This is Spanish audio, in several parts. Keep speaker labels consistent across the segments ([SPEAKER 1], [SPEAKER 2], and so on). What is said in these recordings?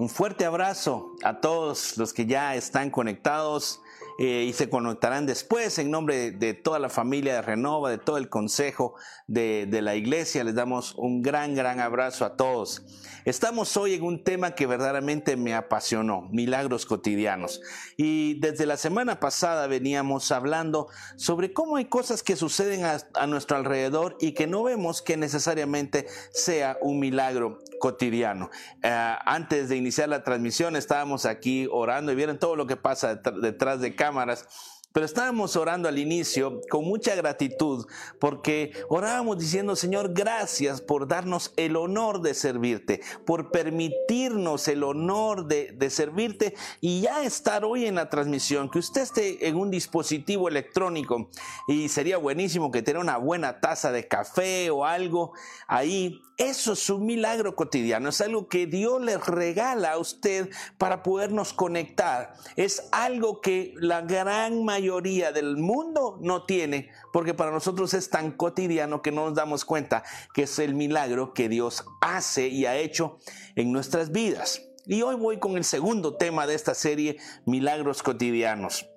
[SPEAKER 1] Un fuerte abrazo a todos los que ya están conectados eh, y se conectarán después en nombre de, toda la familia de Renova, de todo el consejo de, de la iglesia. Les damos un gran, gran abrazo a todos. Estamos hoy en un tema que verdaderamente me apasionó, milagros cotidianos. Y desde la semana pasada veníamos hablando sobre cómo hay cosas que suceden a, a nuestro alrededor y que no vemos que necesariamente sea un milagro cotidiano. Eh, antes de iniciar la transmisión estábamos aquí orando y vieron todo lo que pasa detrás de cámara cámaras pero estábamos orando al inicio con mucha gratitud porque orábamos diciendo, Señor, gracias por darnos el honor de servirte, por permitirnos el honor de, de, servirte y ya estar hoy en la transmisión, que usted esté en un dispositivo electrónico y sería buenísimo que tenga una buena taza de café o algo ahí. Eso es un milagro cotidiano, es algo que Dios le regala a usted para podernos conectar. Es algo que la gran mayoría mayoría del mundo no tiene, porque para nosotros es tan cotidiano que no nos damos cuenta que es el milagro que Dios hace y ha hecho en nuestras vidas. Y hoy voy con el segundo tema de esta serie, Milagros cotidianos.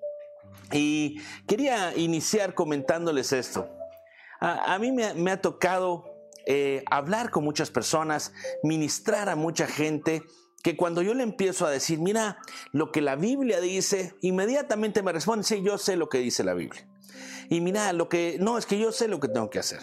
[SPEAKER 1] Y quería iniciar comentándoles esto. A, mí me, ha tocado eh, hablar con muchas personas, ministrar a mucha gente que cuando yo le empiezo a decir, mira, lo que la Biblia dice, inmediatamente me responde, sí, yo sé lo que dice la Biblia. Y mira, lo que, no, es que yo sé lo que tengo que hacer.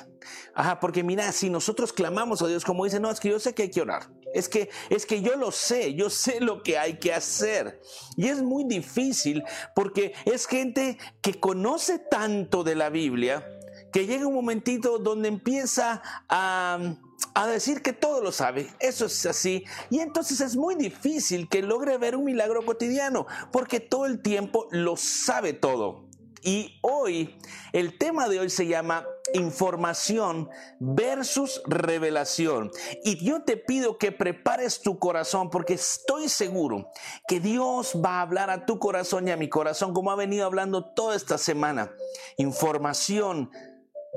[SPEAKER 1] Ajá, porque mira, si nosotros clamamos a Dios como dice, no, es que yo sé que hay que orar. Es que, es que yo lo sé, yo sé lo que hay que hacer. Y es muy difícil porque es gente que conoce tanto de la Biblia que llega un momentito donde empieza a a decir que todo lo sabe. Eso es así. Y entonces es muy difícil que logre ver un milagro cotidiano, porque todo el tiempo lo sabe todo. Y hoy, el tema de hoy se llama información versus revelación. Y yo te pido que prepares tu corazón porque estoy seguro que Dios va a hablar a tu corazón y a mi corazón como ha venido hablando toda esta semana. Información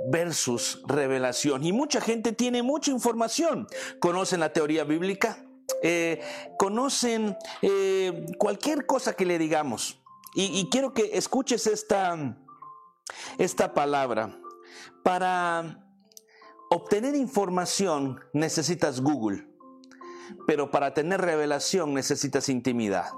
[SPEAKER 1] versus revelación. Y mucha gente tiene mucha información. Conocen la teoría bíblica, eh, conocen eh, cualquier cosa que le digamos. Y, quiero que escuches esta, esta palabra. Para obtener información necesitas Google, pero para tener revelación necesitas intimidad.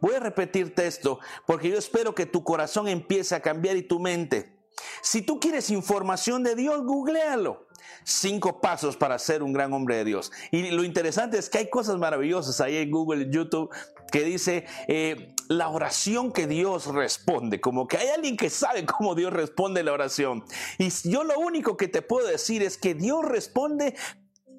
[SPEAKER 1] Voy a repetirte esto porque yo espero que tu corazón empiece a cambiar y tu mente. Si tú quieres información de Dios, googlealo. Cinco pasos para ser un gran hombre de Dios. Y lo interesante es que hay cosas maravillosas ahí en Google, YouTube, que dice eh, la oración que Dios responde. Como que hay alguien que sabe cómo Dios responde la oración. Y yo lo único que te puedo decir es que Dios responde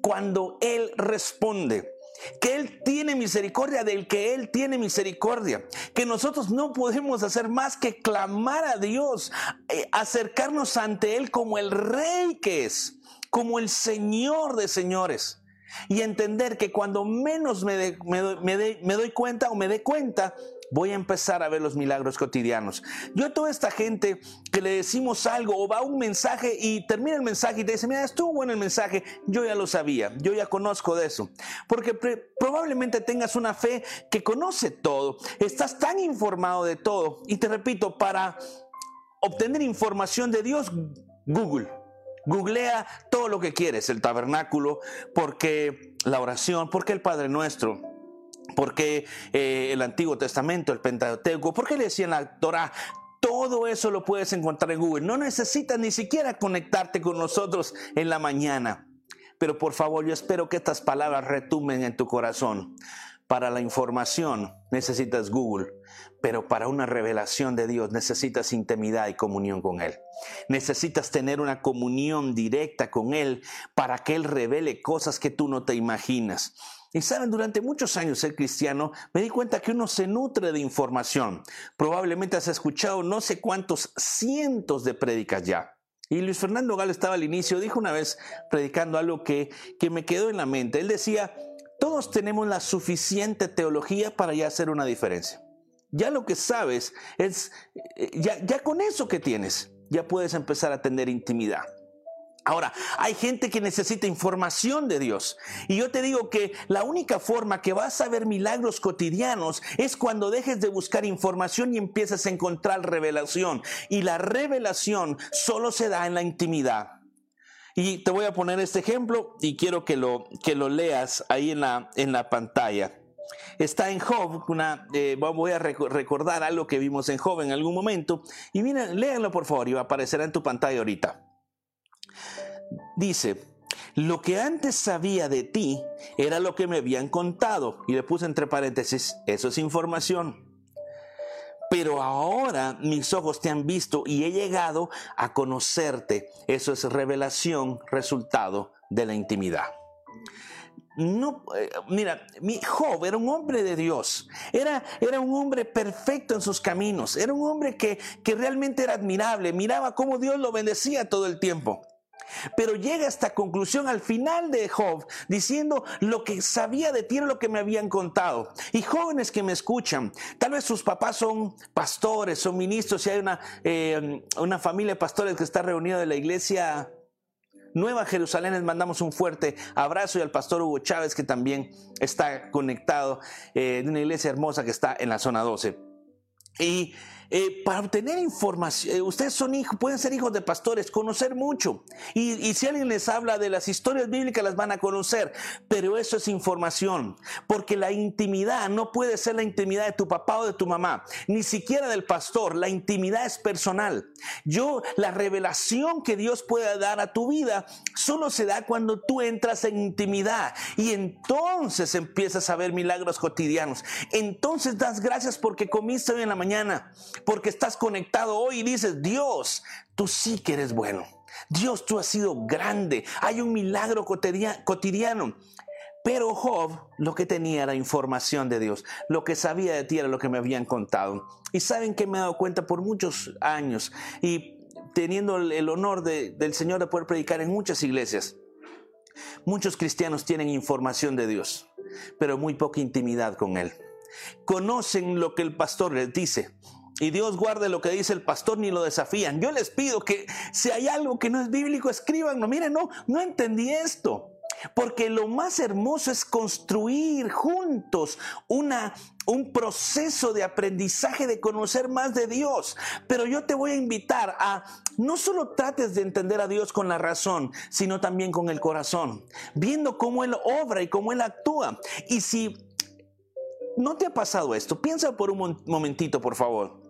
[SPEAKER 1] cuando Él responde que Él tiene misericordia del que Él tiene misericordia, que nosotros no podemos hacer más que clamar a Dios, eh, acercarnos ante Él como el Rey que es, como el Señor de señores. Y entender que cuando menos me, me doy cuenta o me dé cuenta, voy a empezar a ver los milagros cotidianos. Yo a toda esta gente que le decimos algo o va un mensaje y termina el mensaje y te dice, mira, estuvo bueno el mensaje, yo ya lo sabía, yo ya conozco de eso. Porque probablemente tengas una fe que conoce todo, estás tan informado de todo. Y te repito, para obtener información de Dios, Google. Googlea todo lo que quieres, el tabernáculo, porque la oración, porque el Padre Nuestro porque eh, el Antiguo Testamento, el Pentateuco, porque le decían la Torah, todo eso lo puedes encontrar en Google. No necesitas ni siquiera conectarte con nosotros en la mañana. Pero por favor, yo espero que estas palabras retumen en tu corazón. Para la información necesitas Google, pero para una revelación de Dios necesitas intimidad y comunión con Él. Necesitas tener una comunión directa con Él para que Él revele cosas que tú no te imaginas. Y saben, durante muchos años ser cristiano, me di cuenta que uno se nutre de información. Probablemente has escuchado no sé cuántos cientos de prédicas ya. Y Luis Fernando Galo estaba al inicio, dijo una vez predicando algo que, que me quedó en la mente. Él decía, todos tenemos la suficiente teología para ya hacer una diferencia. Ya lo que sabes es, eh, ya, ya con eso que tienes, ya puedes empezar a tener intimidad. Ahora, hay gente que necesita información de Dios. Y yo te digo que la única forma que vas a ver milagros cotidianos es cuando dejes de buscar información y empieces a encontrar revelación. Y la revelación solo se da en la intimidad. Y te voy a poner este ejemplo y quiero que lo, que lo leas ahí en la, en la pantalla. Está en Job, una, eh, voy a recordar algo que vimos en Job en algún momento. Y miren, léanlo por favor y va a aparecer en tu pantalla ahorita. Dice, lo que antes sabía de ti era lo que me habían contado. Y le puse entre paréntesis, eso es información. Pero ahora mis ojos te han visto y he llegado a conocerte. Eso es revelación, resultado de la intimidad. No, eh, mira, mi Job era un hombre de Dios, era, era un hombre perfecto en sus caminos, era un hombre que, que realmente era admirable, miraba cómo Dios lo bendecía todo el tiempo. Pero llega a esta conclusión al final de Job diciendo lo que sabía de ti era lo que me habían contado. Y jóvenes que me escuchan, tal vez sus papás son pastores, son ministros, y hay una, eh, una familia de pastores que está reunida en la iglesia Nueva Jerusalén, les mandamos un fuerte abrazo y al pastor Hugo Chávez que también está conectado eh, de una iglesia hermosa que está en la zona 12. Y eh, para obtener información, eh, ustedes son hijos, pueden ser hijos de pastores, conocer mucho. Y, si alguien les habla de las historias bíblicas, las van a conocer. Pero eso es información, porque la intimidad no puede ser la intimidad de tu papá o de tu mamá, ni siquiera del pastor. La intimidad es personal. Yo, la revelación que Dios puede dar a tu vida, solo se da cuando tú entras en intimidad. Y entonces empiezas a ver milagros cotidianos. Entonces das gracias porque comiste hoy en la mañana porque estás conectado hoy y dices, Dios, tú sí que eres bueno. Dios, tú has sido grande. Hay un milagro cotidiano. Pero Job lo que tenía era información de Dios. Lo que sabía de ti era lo que me habían contado. Y saben que me he dado cuenta por muchos años y teniendo el honor del Señor de poder predicar en muchas iglesias. Muchos cristianos tienen información de Dios, pero muy poca intimidad con Él. Conocen lo que el pastor les dice, y Dios guarde lo que dice el pastor ni lo desafían. Yo les pido que si hay algo que no es bíblico, escríbanlo. Miren, no, no entendí esto. Porque lo más hermoso es construir juntos una, un proceso de aprendizaje, de conocer más de Dios. Pero yo te voy a invitar a no solo trates de entender a Dios con la razón, sino también con el corazón, viendo cómo Él obra y cómo Él actúa. Y si no te ha pasado esto, piensa por un momentito, por favor.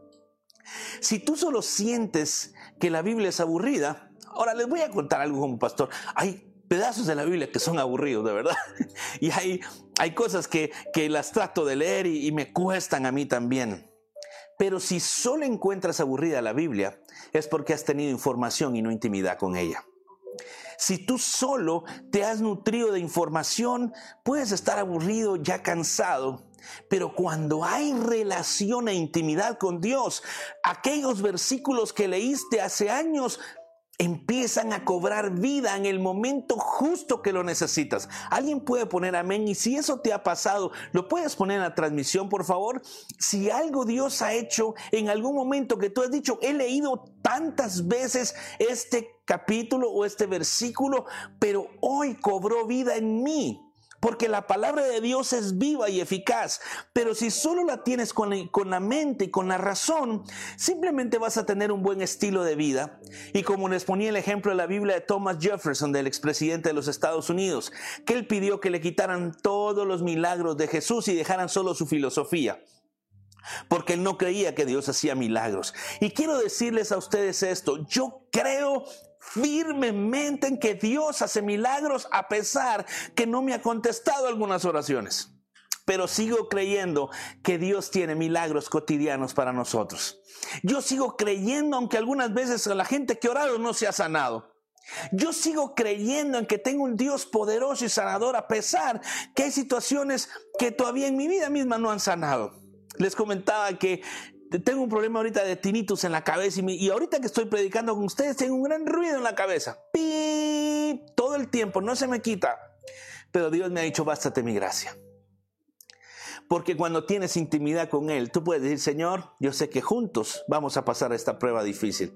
[SPEAKER 1] Si tú solo sientes que la Biblia es aburrida, ahora les voy a contar algo como pastor. Hay pedazos de la Biblia que son aburridos, de verdad. Y hay, hay cosas que, que las trato de leer y, y me cuestan a mí también. Pero si solo encuentras aburrida la Biblia, es porque has tenido información y no intimidad con ella. Si tú solo te has nutrido de información, puedes estar aburrido, ya cansado, pero cuando hay relación e intimidad con Dios, aquellos versículos que leíste hace años empiezan a cobrar vida en el momento justo que lo necesitas. Alguien puede poner amén y si eso te ha pasado, lo puedes poner en la transmisión, por favor. Si algo Dios ha hecho en algún momento que tú has dicho, he leído tantas veces este capítulo o este versículo, pero hoy cobró vida en mí porque la palabra de Dios es viva y eficaz. Pero si solo la tienes con la, mente y con la razón, simplemente vas a tener un buen estilo de vida. Y como les ponía el ejemplo de la Biblia de Thomas Jefferson, del expresidente de los Estados Unidos, que él pidió que le quitaran todos los milagros de Jesús y dejaran solo su filosofía porque él no creía que Dios hacía milagros. Y quiero decirles a ustedes esto, yo creo firmemente en que Dios hace milagros a pesar que no me ha contestado algunas oraciones. Pero sigo creyendo que Dios tiene milagros cotidianos para nosotros. Yo sigo creyendo aunque algunas veces la gente que ha orado no se ha sanado. Yo sigo creyendo en que tengo un Dios poderoso y sanador a pesar que hay situaciones que todavía en mi vida misma no han sanado. Les comentaba que tengo un problema ahorita de tinnitus en la cabeza y, ahorita que estoy predicando con ustedes tengo un gran ruido en la cabeza. ¡Pip! Todo el tiempo, no se me quita. Pero Dios me ha dicho, bástate mi gracia. Porque cuando tienes intimidad con Él, tú puedes decir, Señor, yo sé que juntos vamos a pasar esta prueba difícil.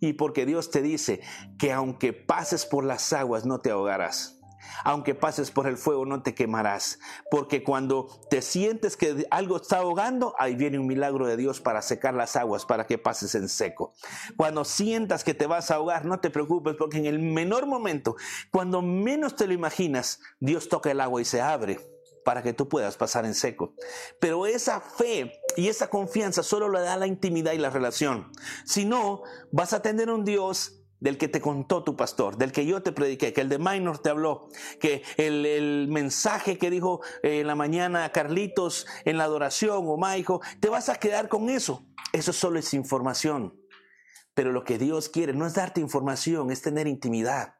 [SPEAKER 1] Y porque Dios te dice que aunque pases por las aguas no te ahogarás aunque pases por el fuego no te quemarás, porque cuando te sientes que algo está ahogando, ahí viene un milagro de Dios para secar las aguas, para que pases en seco. Cuando sientas que te vas a ahogar, no te preocupes, porque en el menor momento, cuando menos te lo imaginas, Dios toca el agua y se abre para que tú puedas pasar en seco. Pero esa fe y esa confianza solo la da la intimidad y la relación. Si no, vas a tener un Dios del que te contó tu pastor, del que yo te prediqué, que el de Minor te habló, que el, mensaje que dijo eh, en la mañana Carlitos en la adoración o Maico, te vas a quedar con eso. Eso solo es información. Pero lo que Dios quiere no es darte información, es tener intimidad.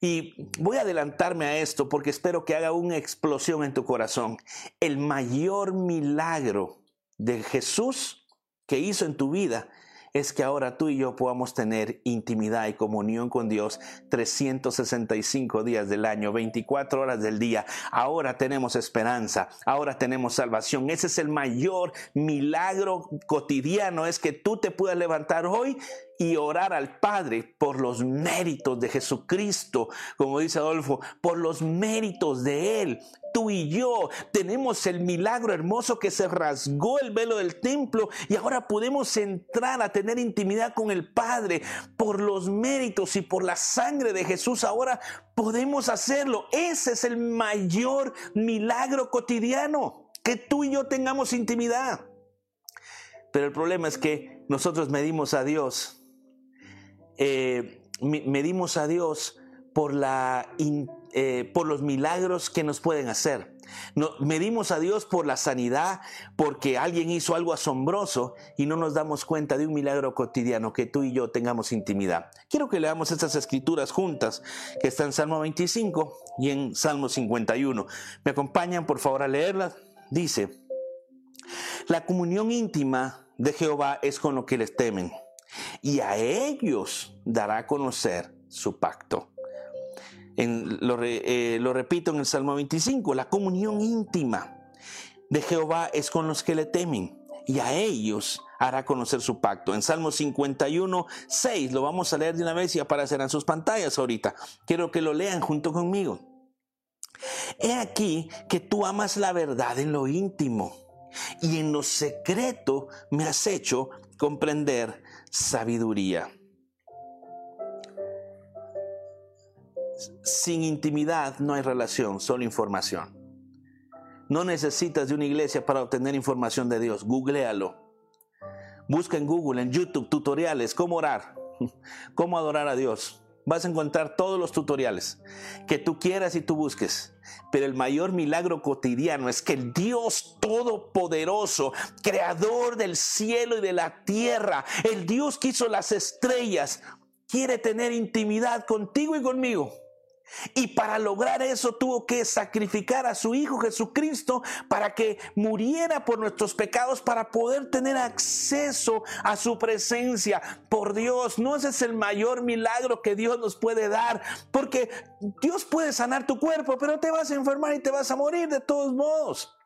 [SPEAKER 1] Y voy a adelantarme a esto porque espero que haga una explosión en tu corazón. El mayor milagro de Jesús que hizo en tu vida es que ahora tú y yo podamos tener intimidad y comunión con Dios 365 días del año, 24 horas del día. Ahora tenemos esperanza, ahora tenemos salvación. Ese es el mayor milagro cotidiano, es que tú te puedas levantar hoy y orar al Padre por los méritos de Jesucristo, como dice Adolfo, por los méritos de Él. Tú y yo tenemos el milagro hermoso que se rasgó el velo del templo y ahora podemos entrar a tener intimidad con el Padre por los méritos y por la sangre de Jesús. Ahora podemos hacerlo. Ese es el mayor milagro cotidiano, que tú y yo tengamos intimidad. Pero el problema es que nosotros medimos a Dios eh, medimos a Dios eh, por los milagros que nos pueden hacer. Medimos a Dios por la sanidad, porque alguien hizo algo asombroso y no nos damos cuenta de un milagro cotidiano que tú y yo tengamos intimidad. Quiero que leamos estas escrituras juntas, que están en Salmo 25 y en Salmo 51. ¿Me acompañan por favor a leerlas? Dice, la comunión íntima de Jehová es con lo que les temen y a ellos dará a conocer su pacto. Eh, lo, repito en el Salmo 25, la comunión íntima de Jehová es con los que le temen y a ellos hará conocer su pacto. En Salmo 51, 6, lo vamos a leer de una vez y aparecerán sus pantallas ahorita. Quiero que lo lean junto conmigo. He aquí que tú amas la verdad en lo íntimo y en lo secreto me has hecho comprender sabiduría. Sin intimidad no hay relación, solo información. No necesitas de una iglesia para obtener información de Dios. Googlealo. Busca en Google, en YouTube, tutoriales, cómo orar, cómo adorar a Dios vas a encontrar todos los tutoriales que tú quieras y tú busques. Pero el mayor milagro cotidiano es que el Dios Todopoderoso, creador del cielo y de la tierra, el Dios que hizo las estrellas, quiere tener intimidad contigo y conmigo. Y para lograr eso tuvo que sacrificar a su Hijo Jesucristo para que muriera por nuestros pecados, para poder tener acceso a su presencia. Por Dios, no ese es el mayor milagro que Dios nos puede dar, porque Dios puede sanar tu cuerpo, pero te vas a enfermar y te vas a morir de todos modos.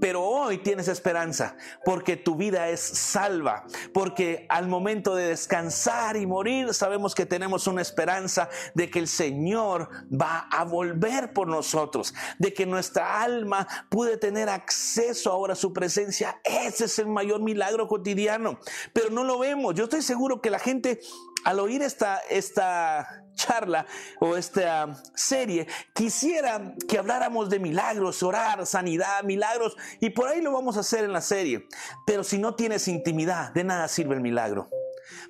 [SPEAKER 1] Pero hoy tienes esperanza porque tu vida es salva, porque al momento de descansar y morir sabemos que tenemos una esperanza de que el Señor va a volver por nosotros, de que nuestra alma puede tener acceso ahora a su presencia. Ese es el mayor milagro cotidiano, pero no lo vemos. Yo estoy seguro que la gente al oír esta, esta charla o esta serie, quisiera que habláramos de milagros, orar, sanidad, milagros, y por ahí lo vamos a hacer en la serie. Pero si no tienes intimidad, de nada sirve el milagro.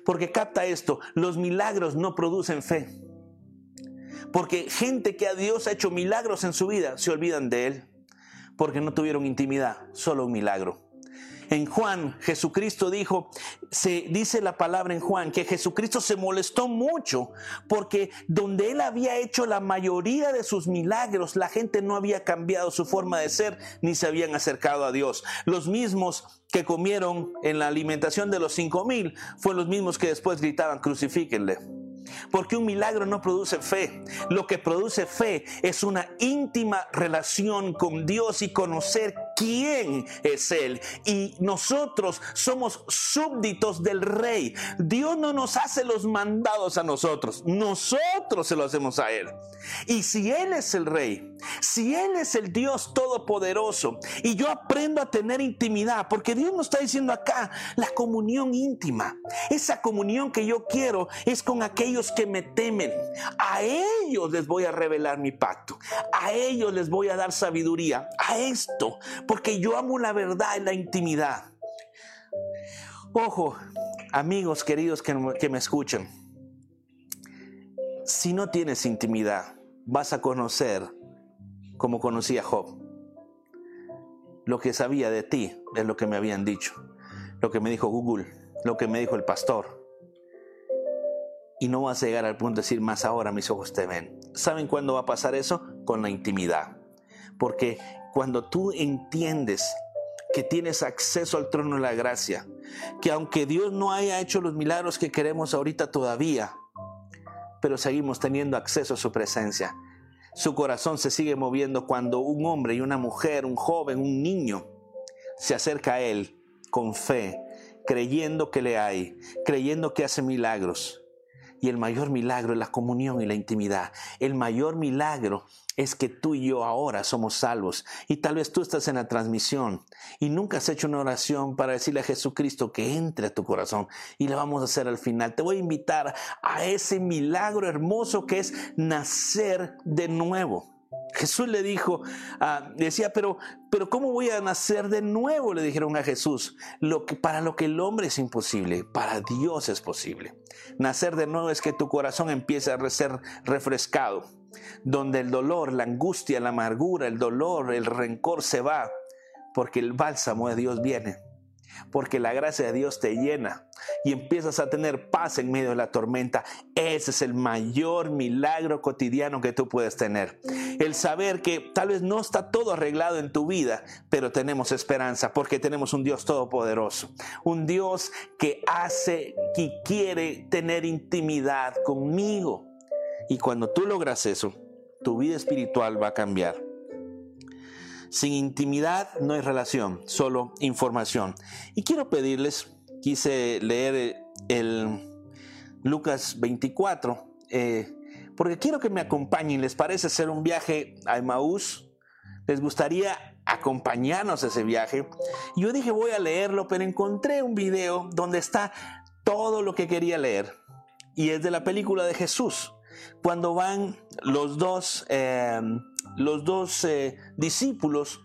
[SPEAKER 1] Porque capta esto, los milagros no producen fe. Porque gente que a Dios ha hecho milagros en su vida, se olvidan de Él. Porque no tuvieron intimidad, solo un milagro. En Juan, Jesucristo dijo, se dice la palabra en Juan, que Jesucristo se molestó mucho porque donde él había hecho la mayoría de sus milagros, la gente no había cambiado su forma de ser ni se habían acercado a Dios. Los mismos que comieron en la alimentación de los cinco mil fueron los mismos que después gritaban, crucifíquenle. Porque un milagro no produce fe. Lo que produce fe es una íntima relación con Dios y conocer quién es Él. Y nosotros somos súbditos del rey. Dios no nos hace los mandados a nosotros, nosotros se lo hacemos a Él. Y si Él es el rey, si Él es el Dios todopoderoso, y yo aprendo a tener intimidad, porque Dios nos está diciendo acá la comunión íntima, esa comunión que yo quiero es con aquellos que me temen. A ellos les voy a revelar mi pacto, a ellos les voy a dar sabiduría, a esto, porque yo amo la verdad y la intimidad. Ojo, amigos queridos que, me escuchan, si no tienes intimidad, vas a conocer como conocía Job. Lo que sabía de ti es lo que me habían dicho, lo que me dijo Google, lo que me dijo el pastor. Y no vas a llegar al punto de decir más ahora mis ojos te ven. ¿Saben cuándo va a pasar eso? Con la intimidad. Porque cuando tú entiendes que tienes acceso al trono de la gracia, que aunque Dios no haya hecho los milagros que queremos ahorita todavía, pero seguimos teniendo acceso a su presencia. Su corazón se sigue moviendo cuando un hombre y una mujer, un joven, un niño, se acerca a Él con fe, creyendo que le hay, creyendo que hace milagros. Y el mayor milagro es la comunión y la intimidad. El mayor milagro es que tú y yo ahora somos salvos. Y tal vez tú estás en la transmisión y nunca has hecho una oración para decirle a Jesucristo que entre a tu corazón. Y la vamos a hacer al final. Te voy a invitar a ese milagro hermoso que es nacer de nuevo. Jesús le dijo, uh, decía, pero, pero ¿cómo voy a nacer de nuevo? Le dijeron a Jesús, lo que, para lo que el hombre es imposible, para Dios es posible. Nacer de nuevo es que tu corazón empiece a ser refrescado, donde el dolor, la angustia, la amargura, el dolor, el rencor se va, porque el bálsamo de Dios viene porque la gracia de Dios te llena y empiezas a tener paz en medio de la tormenta. Ese es el mayor milagro cotidiano que tú puedes tener. El saber que tal vez no está todo arreglado en tu vida, pero tenemos esperanza porque tenemos un Dios todopoderoso, un Dios que hace y quiere tener intimidad conmigo. Y cuando tú logras eso, tu vida espiritual va a cambiar. Sin intimidad no hay relación, solo información. Y quiero pedirles, quise leer el Lucas 24, eh, porque quiero que me acompañen. ¿Les parece hacer un viaje a Emaús? ¿Les gustaría acompañarnos a ese viaje? Yo dije voy a leerlo, pero encontré un video donde está todo lo que quería leer. Y es de la película de Jesús cuando van los dos, eh, los dos discípulos.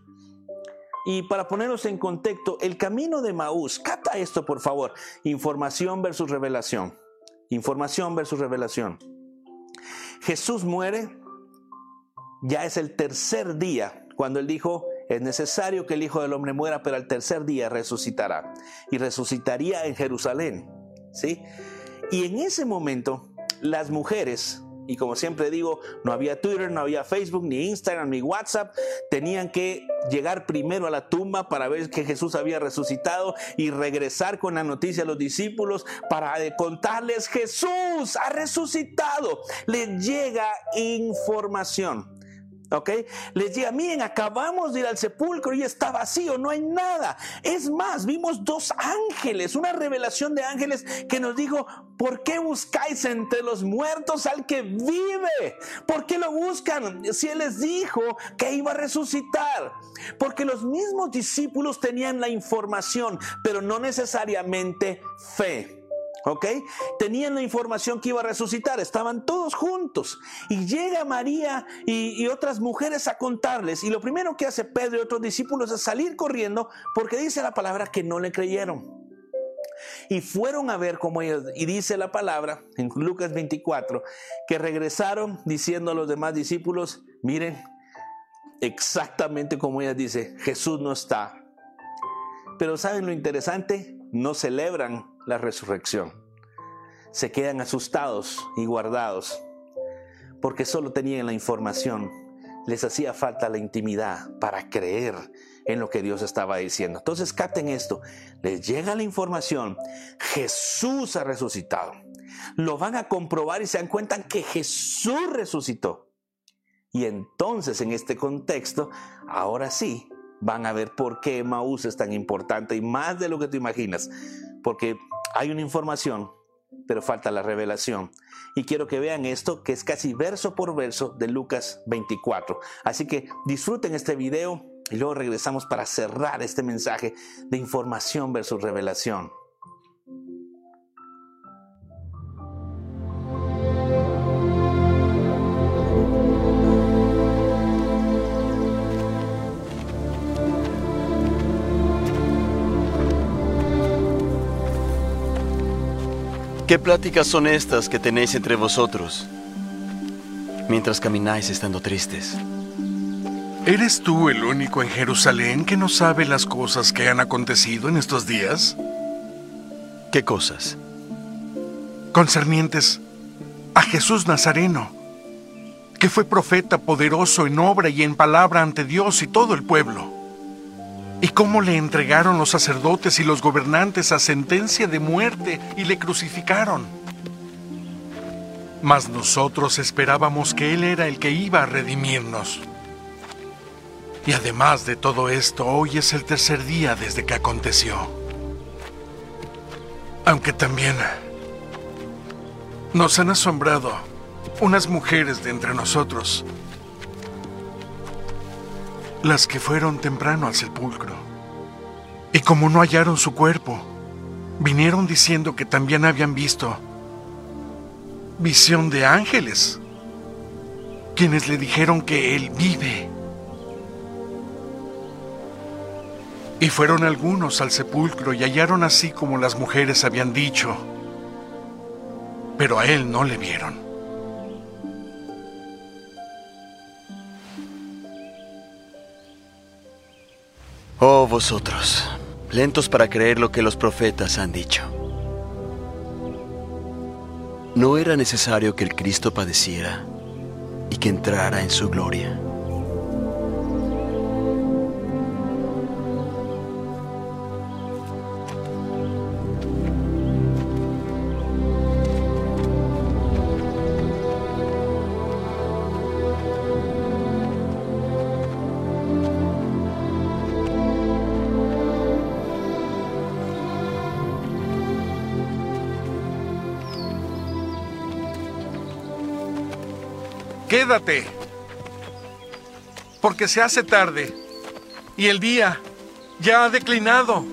[SPEAKER 1] Y para ponernos en contexto, el camino de Maús, cata esto por favor, información versus revelación. Información versus revelación. Jesús muere, ya es el tercer día, cuando él dijo, es necesario que el Hijo del Hombre muera, pero al tercer día resucitará. Y resucitaría en Jerusalén. ¿sí? Y en ese momento, las mujeres y como siempre digo, no había Twitter, no había Facebook, ni Instagram, ni WhatsApp. Tenían que llegar primero a la tumba para ver que Jesús había resucitado y regresar con la noticia a los discípulos para contarles Jesús ha resucitado. Les llega información. ¿Ok? Les diga, miren, acabamos de ir al sepulcro y está vacío, no hay nada. Es más, vimos dos ángeles, una revelación de ángeles que nos dijo, ¿por qué buscáis entre los muertos al que vive? ¿Por qué lo buscan si Él les dijo que iba a resucitar? Porque los mismos discípulos tenían la información, pero no necesariamente fe. ¿Ok? Tenían la información que iba a resucitar, estaban todos juntos. Y llega María y, otras mujeres a contarles. Y lo primero que hace Pedro y otros discípulos es salir corriendo porque dice la palabra que no le creyeron. Y fueron a ver cómo ellos, y dice la palabra en Lucas 24, que regresaron diciendo a los demás discípulos, miren, exactamente como ella dice, Jesús no está. Pero ¿saben lo interesante? No celebran la resurrección. Se quedan asustados y guardados porque solo tenían la información. Les hacía falta la intimidad para creer en lo que Dios estaba diciendo. Entonces capten esto. Les llega la información. Jesús ha resucitado. Lo van a comprobar y se dan cuenta que Jesús resucitó. Y entonces en este contexto, ahora sí, van a ver por qué Emaús es tan importante y más de lo que tú imaginas, porque hay una información, pero falta la revelación. Y quiero que vean esto, que es casi verso por verso de Lucas 24. Así que disfruten este video y luego regresamos para cerrar este mensaje de información versus revelación.
[SPEAKER 2] ¿Qué pláticas son estas que tenéis entre vosotros mientras camináis estando tristes?
[SPEAKER 3] ¿Eres tú el único en Jerusalén que no sabe las cosas que han acontecido en estos días?
[SPEAKER 2] ¿Qué cosas?
[SPEAKER 3] Concernientes a Jesús Nazareno, que fue profeta poderoso en obra y en palabra ante Dios y todo el pueblo. Y cómo le entregaron los sacerdotes y los gobernantes a sentencia de muerte y le crucificaron. Mas nosotros esperábamos que Él era el que iba a redimirnos. Y además de todo esto, hoy es el tercer día desde que aconteció. Aunque también nos han asombrado unas mujeres de entre nosotros, las que fueron temprano al sepulcro. Y como no hallaron su cuerpo, vinieron diciendo que también habían visto visión de ángeles, quienes le dijeron que él vive. Y fueron algunos al sepulcro y hallaron así como las mujeres habían dicho, pero a él no le vieron.
[SPEAKER 2] Oh vosotros, lentos para creer lo que los profetas han dicho. ¿No era necesario que el Cristo padeciera y que entrara en su gloria?
[SPEAKER 3] Quédate, porque se hace tarde y el día ya ha declinado.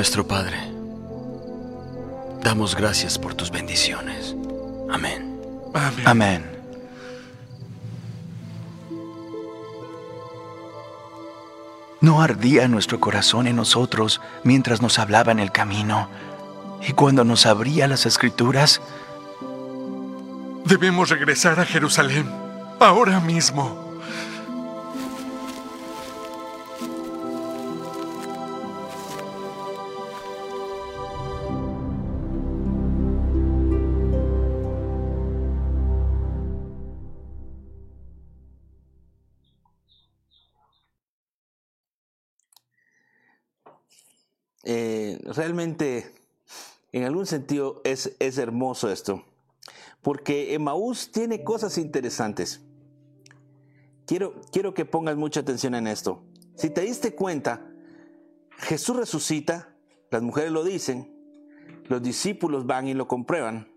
[SPEAKER 2] Nuestro Padre, damos gracias por tus bendiciones. Amén.
[SPEAKER 3] Amén.
[SPEAKER 4] Amén. ¿No ardía nuestro corazón en nosotros mientras nos hablaba en el camino y cuando nos abría las escrituras?
[SPEAKER 3] Debemos regresar a Jerusalén ahora mismo.
[SPEAKER 1] Eh, realmente, en algún sentido, es, es hermoso esto, porque Emaús tiene cosas interesantes. Quiero, quiero que pongas mucha atención en esto. Si te diste cuenta, Jesús resucita, las mujeres lo dicen, los discípulos van y lo comprueban,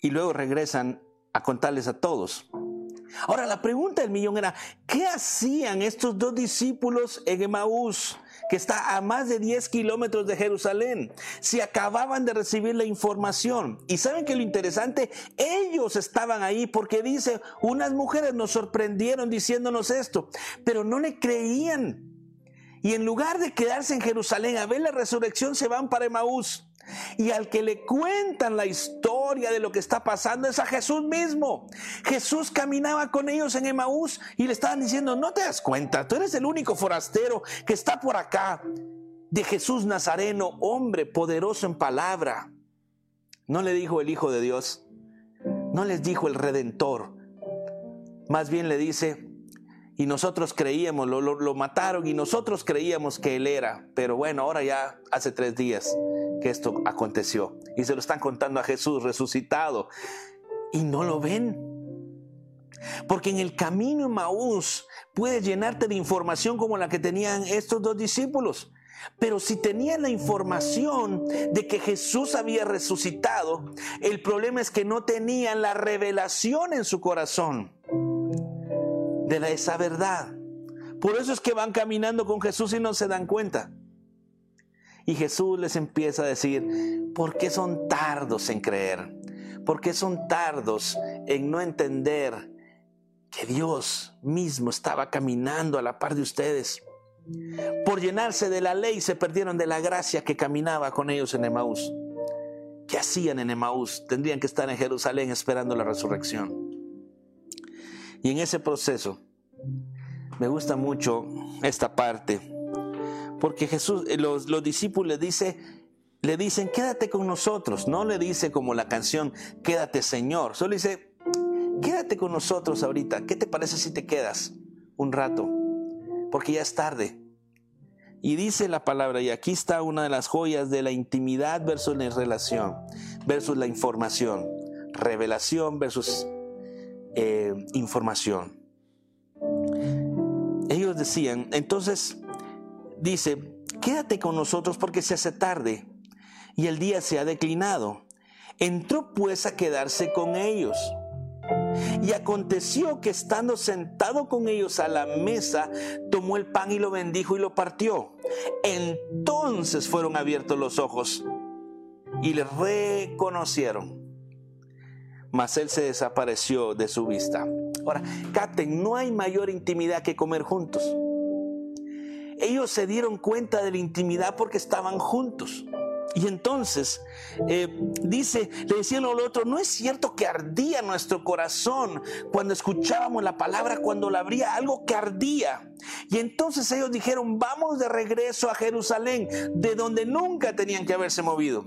[SPEAKER 1] y luego regresan a contarles a todos. Ahora, la pregunta del millón era, ¿qué hacían estos dos discípulos en Emaús? Que está a más de 10 kilómetros de Jerusalén. Si acababan de recibir la información. Y saben que lo interesante, ellos estaban ahí porque dice, unas mujeres nos sorprendieron diciéndonos esto, pero no le creían. Y en lugar de quedarse en Jerusalén a ver la resurrección, se van para Emaús. Y al que le cuentan la historia de lo que está pasando es a Jesús mismo. Jesús caminaba con ellos en Emaús y le estaban diciendo, no te das cuenta, tú eres el único forastero que está por acá. De Jesús Nazareno, hombre poderoso en palabra. No le dijo el Hijo de Dios, no les dijo el Redentor, más bien le dice, y nosotros creíamos, lo, lo, mataron y nosotros creíamos que él era, pero bueno, ahora ya hace tres días que esto aconteció y se lo están contando a Jesús resucitado y no lo ven. Porque en el camino Maús puedes llenarte de información como la que tenían estos dos discípulos. Pero si tenían la información de que Jesús había resucitado, el problema es que no tenían la revelación en su corazón de esa verdad. Por eso es que van caminando con Jesús y no se dan cuenta. Y Jesús les empieza a decir, ¿por qué son tardos en creer? ¿Por qué son tardos en no entender que Dios mismo estaba caminando a la par de ustedes? Por llenarse de la ley se perdieron de la gracia que caminaba con ellos en Emaús. ¿Qué hacían en Emaús? Tendrían que estar en Jerusalén esperando la resurrección. Y en ese proceso me gusta mucho esta parte, porque Jesús, eh, los, los discípulos le, dice, le dicen, quédate con nosotros. No le dice como la canción, quédate Señor. Solo dice, quédate con nosotros ahorita. ¿Qué te parece si te quedas un rato? porque ya es tarde. Y dice la palabra, y aquí está una de las joyas de la intimidad versus la relación, versus la información, revelación versus eh, información. Ellos decían, entonces dice, quédate con nosotros porque se hace tarde y el día se ha declinado. Entró pues a quedarse con ellos. Y aconteció que estando sentado con ellos a la mesa, tomó el pan y lo bendijo y lo partió. Entonces fueron abiertos los ojos y le reconocieron. Mas él se desapareció de su vista. Ahora, Caten, no hay mayor intimidad que comer juntos. Ellos se dieron cuenta de la intimidad porque estaban juntos. Y entonces eh, dice, le decía uno al otro, no es cierto que ardía nuestro corazón cuando escuchábamos la palabra, cuando la abría, algo que ardía. Y entonces ellos dijeron, vamos de regreso a Jerusalén, de donde nunca tenían que haberse movido.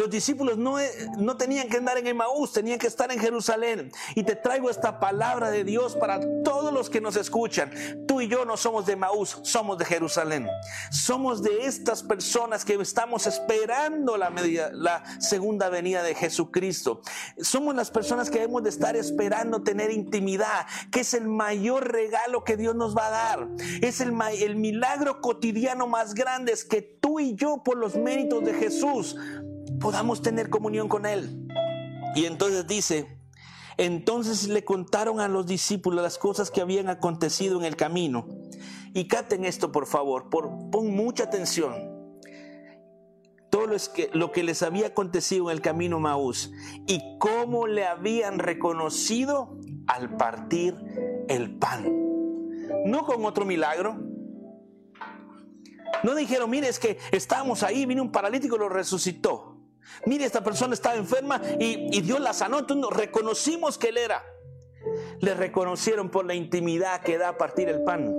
[SPEAKER 1] Los discípulos no, eh, no tenían que andar en Emaús, tenían que estar en Jerusalén. Y te traigo esta palabra de Dios para todos los que nos escuchan. Tú y yo no somos de Emaús, somos de Jerusalén. Somos de estas personas que estamos esperando la, segunda venida de Jesucristo. Somos las personas que debemos de estar esperando tener intimidad, que es el mayor regalo que Dios nos va a dar. Es el, el milagro cotidiano más grande, es que tú y yo por los méritos de Jesús podamos tener comunión con Él. Y entonces dice, entonces le contaron a los discípulos las cosas que habían acontecido en el camino. Y caten esto, por favor, por, pon mucha atención. Todo lo, que, lo que les había acontecido en el camino Maús y cómo le habían reconocido al partir el pan. No con otro milagro, no dijeron, mire, es que estábamos ahí, vino un paralítico y lo resucitó. Mire, esta persona estaba enferma y, Dios la sanó. Entonces reconocimos que Él era. Le reconocieron por la intimidad que da a partir el pan.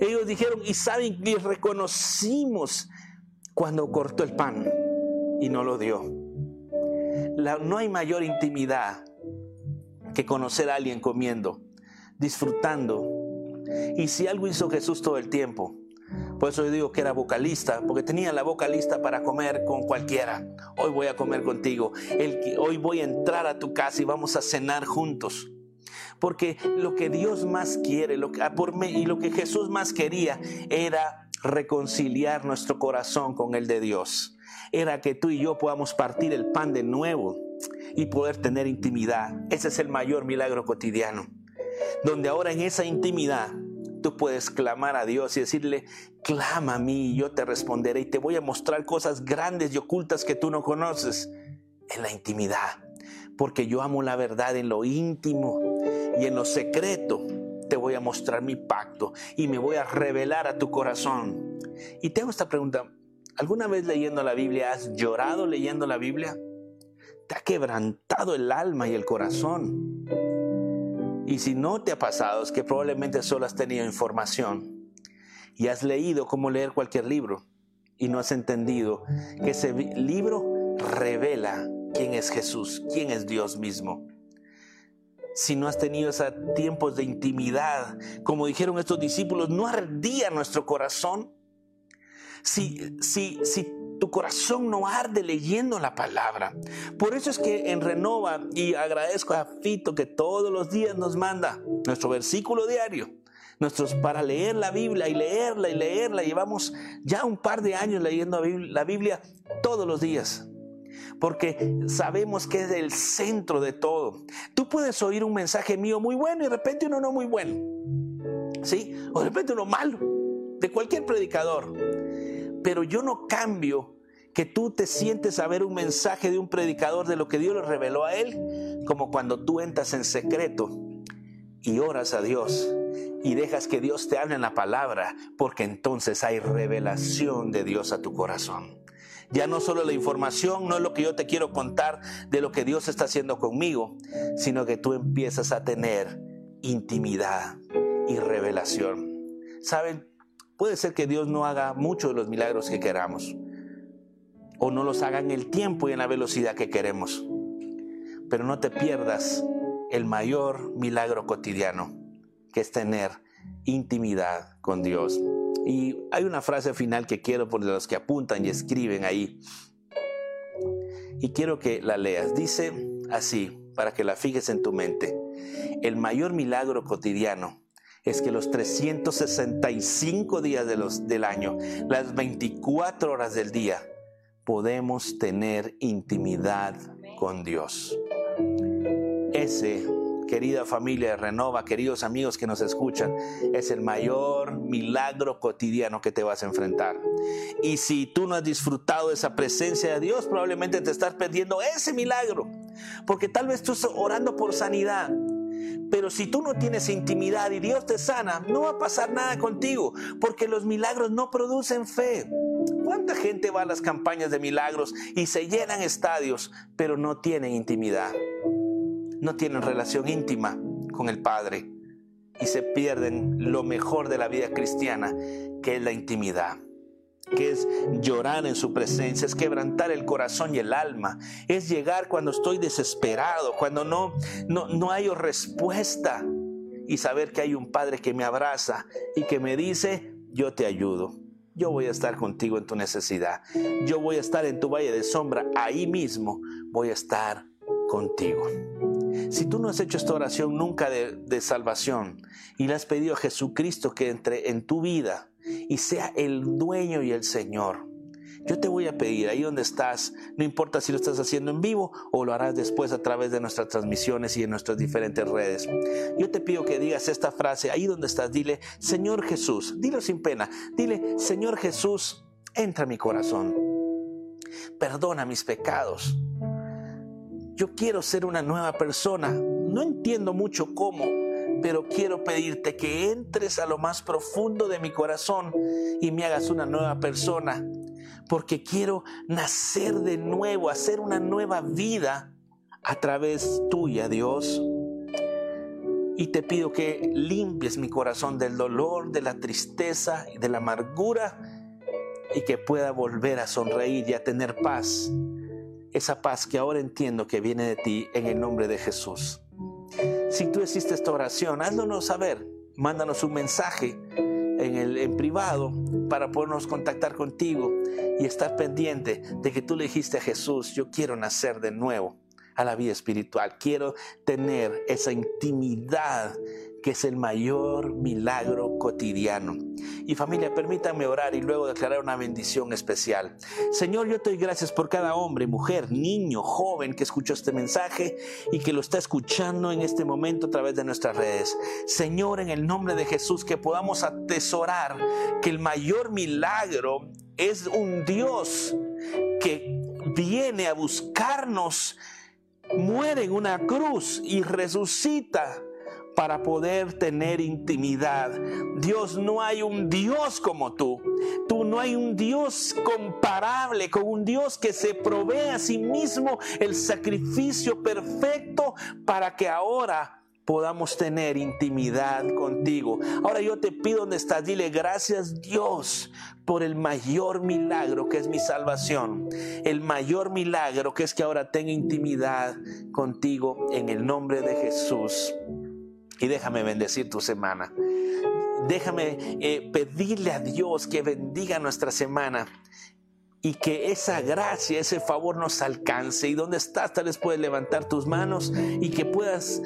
[SPEAKER 1] Ellos dijeron, y saben, y reconocimos cuando cortó el pan y no lo dio. no hay mayor intimidad que conocer a alguien comiendo, disfrutando. Y si algo hizo Jesús todo el tiempo, por eso yo digo que era vocalista, porque tenía la boca lista para comer con cualquiera. Hoy voy a comer contigo. El, hoy voy a entrar a tu casa y vamos a cenar juntos. Porque lo que Dios más quiere, lo que, ah, por mí, y lo que Jesús más quería era reconciliar nuestro corazón con el de Dios. Era que tú y yo podamos partir el pan de nuevo y poder tener intimidad. Ese es el mayor milagro cotidiano. Donde ahora en esa intimidad tú puedes clamar a Dios y decirle, clama a mí y yo te responderé y te voy a mostrar cosas grandes y ocultas que tú no conoces en la intimidad. Porque yo amo la verdad en lo íntimo y en lo secreto. Te voy a mostrar mi pacto y me voy a revelar a tu corazón. Y tengo esta pregunta. ¿Alguna vez leyendo la Biblia has llorado leyendo la Biblia? ¿Te ha quebrantado el alma y el corazón? Y si no te ha pasado, es que probablemente solo has tenido información y has leído cómo leer cualquier libro y no has entendido que ese libro revela quién es Jesús, quién es Dios mismo. Si no has tenido esos tiempos de intimidad, como dijeron estos discípulos, no ardía nuestro corazón. Si, si, si tu corazón no arde leyendo la palabra. Por eso es que en Renova, y agradezco a Fito que todos los días nos manda nuestro versículo diario, nuestros para leer la Biblia y leerla y leerla. Llevamos ya un par de años leyendo la Biblia todos los días. Porque sabemos que es el centro de todo. Tú puedes oír un mensaje mío muy bueno y de repente uno no muy bueno. ¿Sí? O de repente uno malo. De cualquier predicador pero yo no cambio que tú te sientes a ver un mensaje de un predicador de lo que Dios le reveló a él, como cuando tú entras en secreto y oras a Dios y dejas que Dios te hable en la palabra, porque entonces hay revelación de Dios a tu corazón. Ya no solo la información, no es lo que yo te quiero contar de lo que Dios está haciendo conmigo, sino que tú empiezas a tener intimidad y revelación. ¿Saben? Puede ser que Dios no haga muchos de los milagros que queramos o no los haga en el tiempo y en la velocidad que queremos. Pero no te pierdas el mayor milagro cotidiano, que es tener intimidad con Dios. Y hay una frase final que quiero por los que apuntan y escriben ahí. Y quiero que la leas. Dice así, para que la fijes en tu mente. El mayor milagro cotidiano es que los 365 días de los, del año, las 24 horas del día, podemos tener intimidad con Dios. Ese, querida familia de Renova, queridos amigos que nos escuchan, es el mayor milagro cotidiano que te vas a enfrentar. Y si tú no has disfrutado de esa presencia de Dios, probablemente te estás perdiendo ese milagro. Porque tal vez tú estás orando por sanidad pero si tú no tienes intimidad y Dios te sana, no va a pasar nada contigo, porque los milagros no producen fe. ¿Cuánta gente va a las campañas de milagros y se llenan estadios, pero no tienen intimidad? No tienen relación íntima con el Padre y se pierden lo mejor de la vida cristiana, que es la intimidad que es llorar en su presencia, es quebrantar el corazón y el alma, es llegar cuando estoy desesperado, cuando no, no, no hay respuesta y saber que hay un Padre que me abraza y que me dice, yo te ayudo. Yo voy a estar contigo en tu necesidad. Yo voy a estar en tu valle de sombra. Ahí mismo voy a estar contigo. Si tú no has hecho esta oración nunca de, de salvación y le has pedido a Jesucristo que entre en tu vida, y sea el dueño y el Señor. Yo te voy a pedir ahí donde estás, no importa si lo estás haciendo en vivo o lo harás después a través de nuestras transmisiones y en nuestras diferentes redes. Yo te pido que digas esta frase ahí donde estás, dile, Señor Jesús, dilo sin pena, dile, Señor Jesús, entra a mi corazón, perdona mis pecados. Yo quiero ser una nueva persona, no entiendo mucho cómo, pero quiero pedirte que entres a lo más profundo de mi corazón y me hagas una nueva persona, porque quiero nacer de nuevo, hacer una nueva vida a través tuya, Dios. Y te pido que limpies mi corazón del dolor, de la tristeza y de la amargura y que pueda volver a sonreír y a tener paz. Esa paz que ahora entiendo que viene de ti en el nombre de Jesús. Si tú hiciste esta oración, háznoslo saber. Mándanos un mensaje en, el, en privado para podernos contactar contigo y estar pendiente de que tú le dijiste a Jesús, yo quiero nacer de nuevo a la vida espiritual, quiero tener esa intimidad que es el mayor milagro cotidiano. Y familia, permítanme orar y luego declarar una bendición especial. Señor, yo te doy gracias por cada hombre, mujer, niño, joven que escuchó este mensaje y que lo está escuchando en este momento a través de nuestras redes. Señor, en el nombre de Jesús, que podamos atesorar que el mayor milagro es un Dios que viene a buscarnos, muere en una cruz y resucita para poder tener intimidad. Dios, no hay un Dios como tú. Tú no hay un Dios comparable con un Dios que se provee a sí mismo el sacrificio perfecto para que ahora podamos tener intimidad contigo. Ahora yo te pido donde estás, dile gracias Dios por el mayor milagro que es mi salvación. El mayor milagro que es que ahora tengo intimidad contigo en el nombre de Jesús. Y déjame bendecir tu semana. Déjame eh, pedirle a Dios que bendiga nuestra semana y que esa gracia, ese favor nos alcance. Y donde estás, tal vez puedes levantar tus manos y que puedas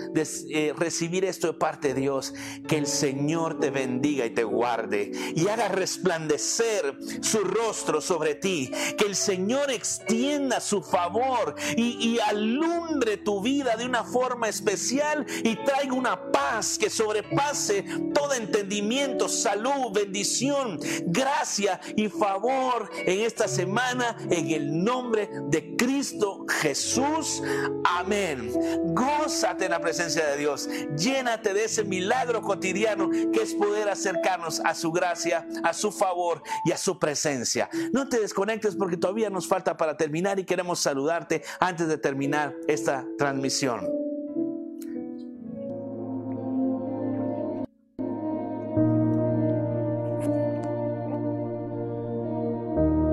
[SPEAKER 1] eh, recibir esto de parte de Dios. Que el Señor te bendiga y te guarde y haga resplandecer su rostro sobre ti. Que el Señor extienda su favor y, y alumbre tu vida de una forma especial y traiga una paz que sobrepase todo entendimiento, salud, bendición, gracia y favor en esta en el nombre de Cristo Jesús. Amén. Gózate en la presencia de Dios. Llénate de ese milagro cotidiano que es poder acercarnos a su gracia, a su favor y a su presencia. No te desconectes porque todavía nos falta para terminar y queremos saludarte antes de terminar esta transmisión.